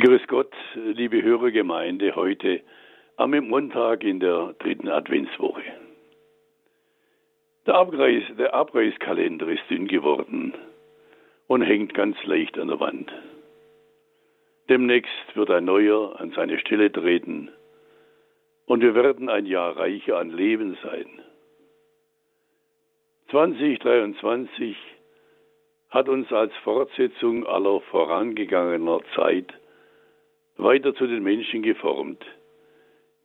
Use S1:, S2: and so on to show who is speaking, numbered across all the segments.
S1: Grüß Gott, liebe Hörergemeinde, heute am Montag in der dritten Adventswoche. Der, Abreiß, der Abreißkalender ist dünn geworden und hängt ganz leicht an der Wand. Demnächst wird ein neuer an seine Stelle treten und wir werden ein Jahr reicher an Leben sein. 2023 hat uns als Fortsetzung aller vorangegangener Zeit weiter zu den Menschen geformt,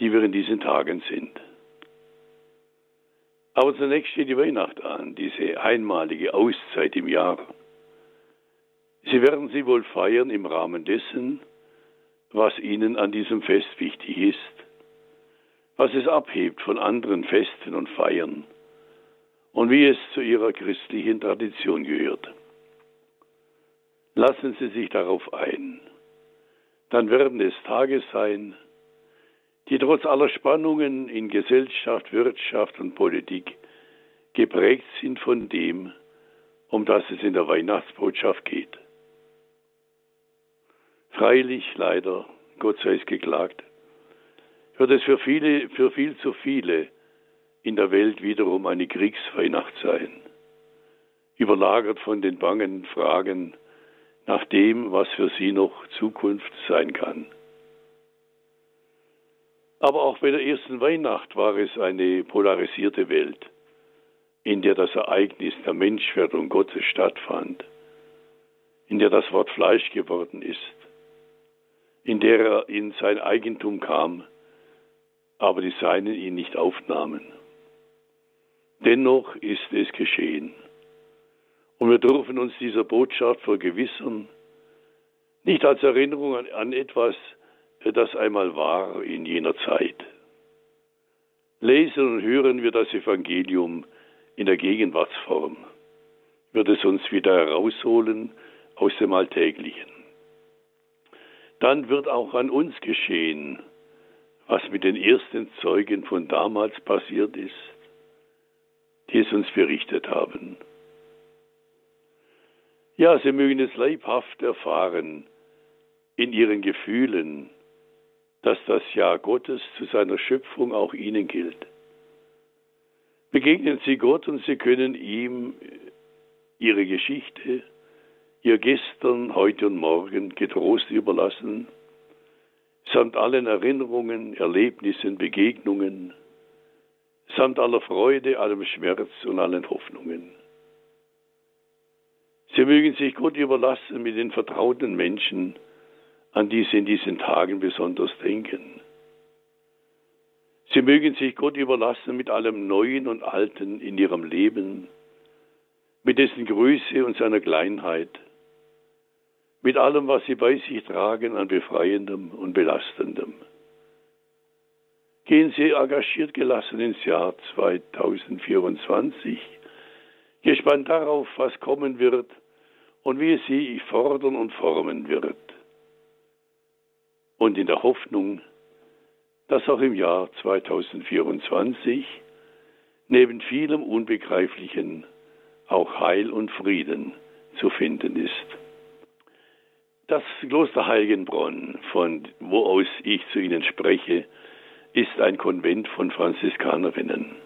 S1: die wir in diesen Tagen sind. Aber zunächst steht die Weihnacht an, diese einmalige Auszeit im Jahr. Sie werden sie wohl feiern im Rahmen dessen, was ihnen an diesem Fest wichtig ist, was es abhebt von anderen Festen und Feiern und wie es zu ihrer christlichen Tradition gehört. Lassen Sie sich darauf ein dann werden es Tage sein, die trotz aller Spannungen in Gesellschaft, Wirtschaft und Politik geprägt sind von dem, um das es in der Weihnachtsbotschaft geht. Freilich, leider, Gott sei es geklagt, wird es für viele, für viel zu viele in der Welt wiederum eine Kriegsweihnacht sein, überlagert von den bangen Fragen nach dem, was für sie noch Zukunft sein kann. Aber auch bei der ersten Weihnacht war es eine polarisierte Welt, in der das Ereignis der Menschwerdung Gottes stattfand, in der das Wort Fleisch geworden ist, in der er in sein Eigentum kam, aber die Seinen ihn nicht aufnahmen. Dennoch ist es geschehen. Und wir dürfen uns dieser Botschaft vergewissern, nicht als Erinnerung an, an etwas, das einmal war in jener Zeit. Lesen und hören wir das Evangelium in der Gegenwartsform, wird es uns wieder herausholen aus dem Alltäglichen. Dann wird auch an uns geschehen, was mit den ersten Zeugen von damals passiert ist, die es uns berichtet haben. Ja, sie mögen es leibhaft erfahren in ihren Gefühlen, dass das Ja Gottes zu seiner Schöpfung auch ihnen gilt. Begegnen Sie Gott und Sie können ihm Ihre Geschichte, Ihr Gestern, heute und morgen getrost überlassen, samt allen Erinnerungen, Erlebnissen, Begegnungen, samt aller Freude, allem Schmerz und allen Hoffnungen. Sie mögen sich Gott überlassen mit den vertrauten Menschen, an die Sie in diesen Tagen besonders denken. Sie mögen sich Gott überlassen mit allem Neuen und Alten in Ihrem Leben, mit dessen Größe und seiner Kleinheit, mit allem, was Sie bei sich tragen an Befreiendem und Belastendem. Gehen Sie engagiert gelassen ins Jahr 2024, gespannt darauf, was kommen wird und wie es sie fordern und formen wird. Und in der Hoffnung, dass auch im Jahr 2024 neben vielem Unbegreiflichen auch Heil und Frieden zu finden ist. Das Kloster Heiligenbronn, von wo aus ich zu Ihnen spreche, ist ein Konvent von Franziskanerinnen.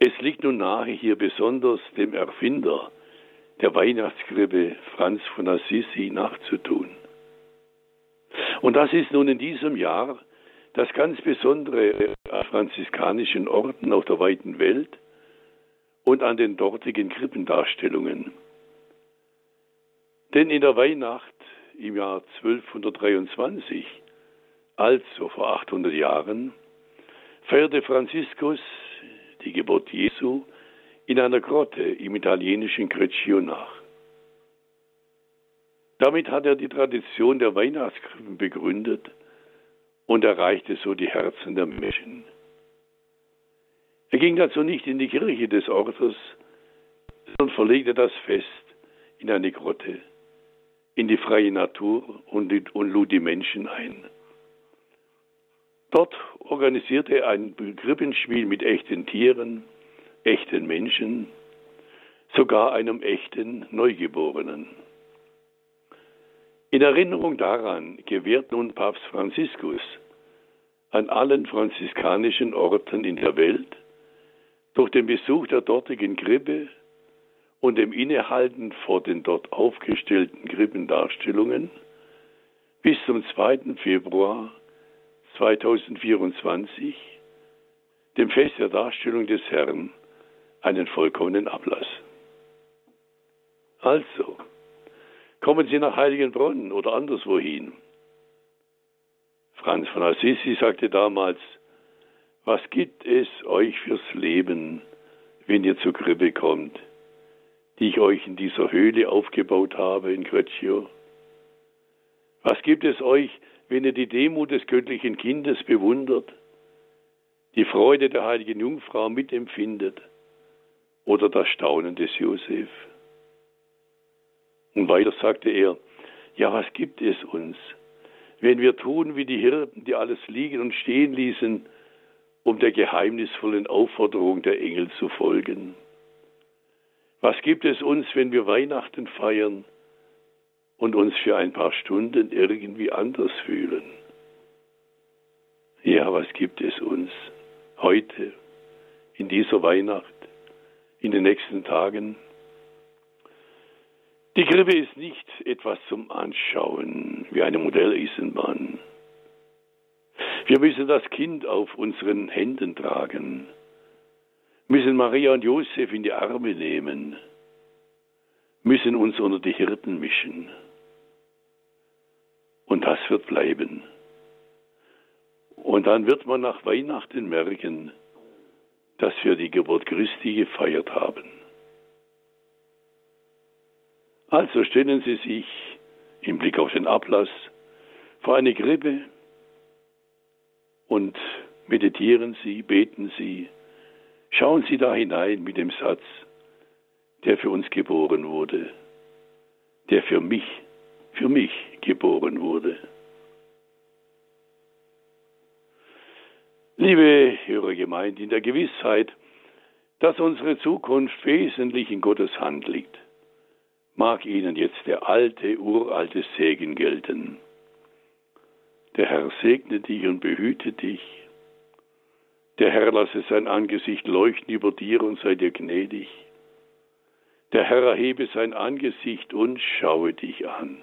S1: Es liegt nun nahe, hier besonders dem Erfinder der Weihnachtskrippe Franz von Assisi nachzutun. Und das ist nun in diesem Jahr das ganz Besondere an franziskanischen Orten auf der weiten Welt und an den dortigen Krippendarstellungen. Denn in der Weihnacht im Jahr 1223, also vor 800 Jahren, feierte Franziskus die Geburt Jesu in einer Grotte im italienischen Greccio nach. Damit hat er die Tradition der Weihnachtskrippen begründet und erreichte so die Herzen der Menschen. Er ging dazu nicht in die Kirche des Ortes, sondern verlegte das Fest in eine Grotte, in die freie Natur und, lud die Menschen ein. Dort organisierte er ein Krippenspiel mit echten Tieren, echten Menschen, sogar einem echten Neugeborenen. In Erinnerung daran gewährt nun Papst Franziskus an allen franziskanischen Orten in der Welt durch den Besuch der dortigen Krippe und dem Innehalten vor den dort aufgestellten Krippendarstellungen bis zum 2. Februar 2024, dem Fest der Darstellung des Herrn, einen vollkommenen Ablass. Also, kommen Sie nach Heiligenbronn oder anderswohin. Franz von Assisi sagte damals, was gibt es euch fürs Leben, wenn ihr zur Krippe kommt, die ich euch in dieser Höhle aufgebaut habe in Greccio? Was gibt es euch, wenn ihr die Demut des göttlichen Kindes bewundert, die Freude der heiligen Jungfrau mitempfindet oder das Staunen des Josef? Und weiter sagte er, ja, was gibt es uns, wenn wir tun wie die Hirten, die alles liegen und stehen ließen, um der geheimnisvollen Aufforderung der Engel zu folgen? Was gibt es uns, wenn wir Weihnachten feiern und uns für ein paar Stunden irgendwie anders fühlen? Ja, was gibt es uns heute, in dieser Weihnacht, in den nächsten Tagen? Die Krippe ist nicht etwas zum Anschauen wie eine Modelleisenbahn. Wir müssen das Kind auf unseren Händen tragen, müssen Maria und Josef in die Arme nehmen, müssen uns unter die Hirten mischen. Und das wird bleiben. Und dann wird man nach Weihnachten merken, dass wir die Geburt Christi gefeiert haben. Also stellen Sie sich im Blick auf den Ablass vor eine Krippe und meditieren Sie, beten Sie, schauen Sie da hinein mit dem Satz, der für uns geboren wurde, der für mich, für mich geboren wurde. Liebe Hörergemeinde, in der Gewissheit, dass unsere Zukunft wesentlich in Gottes Hand liegt, mag Ihnen jetzt der alte, uralte Segen gelten. Der Herr segne dich und behüte dich. Der Herr lasse sein Angesicht leuchten über dir und sei dir gnädig. Der Herr erhebe sein Angesicht und schaue dich an.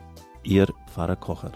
S2: Ihr Pfarrer Kocher.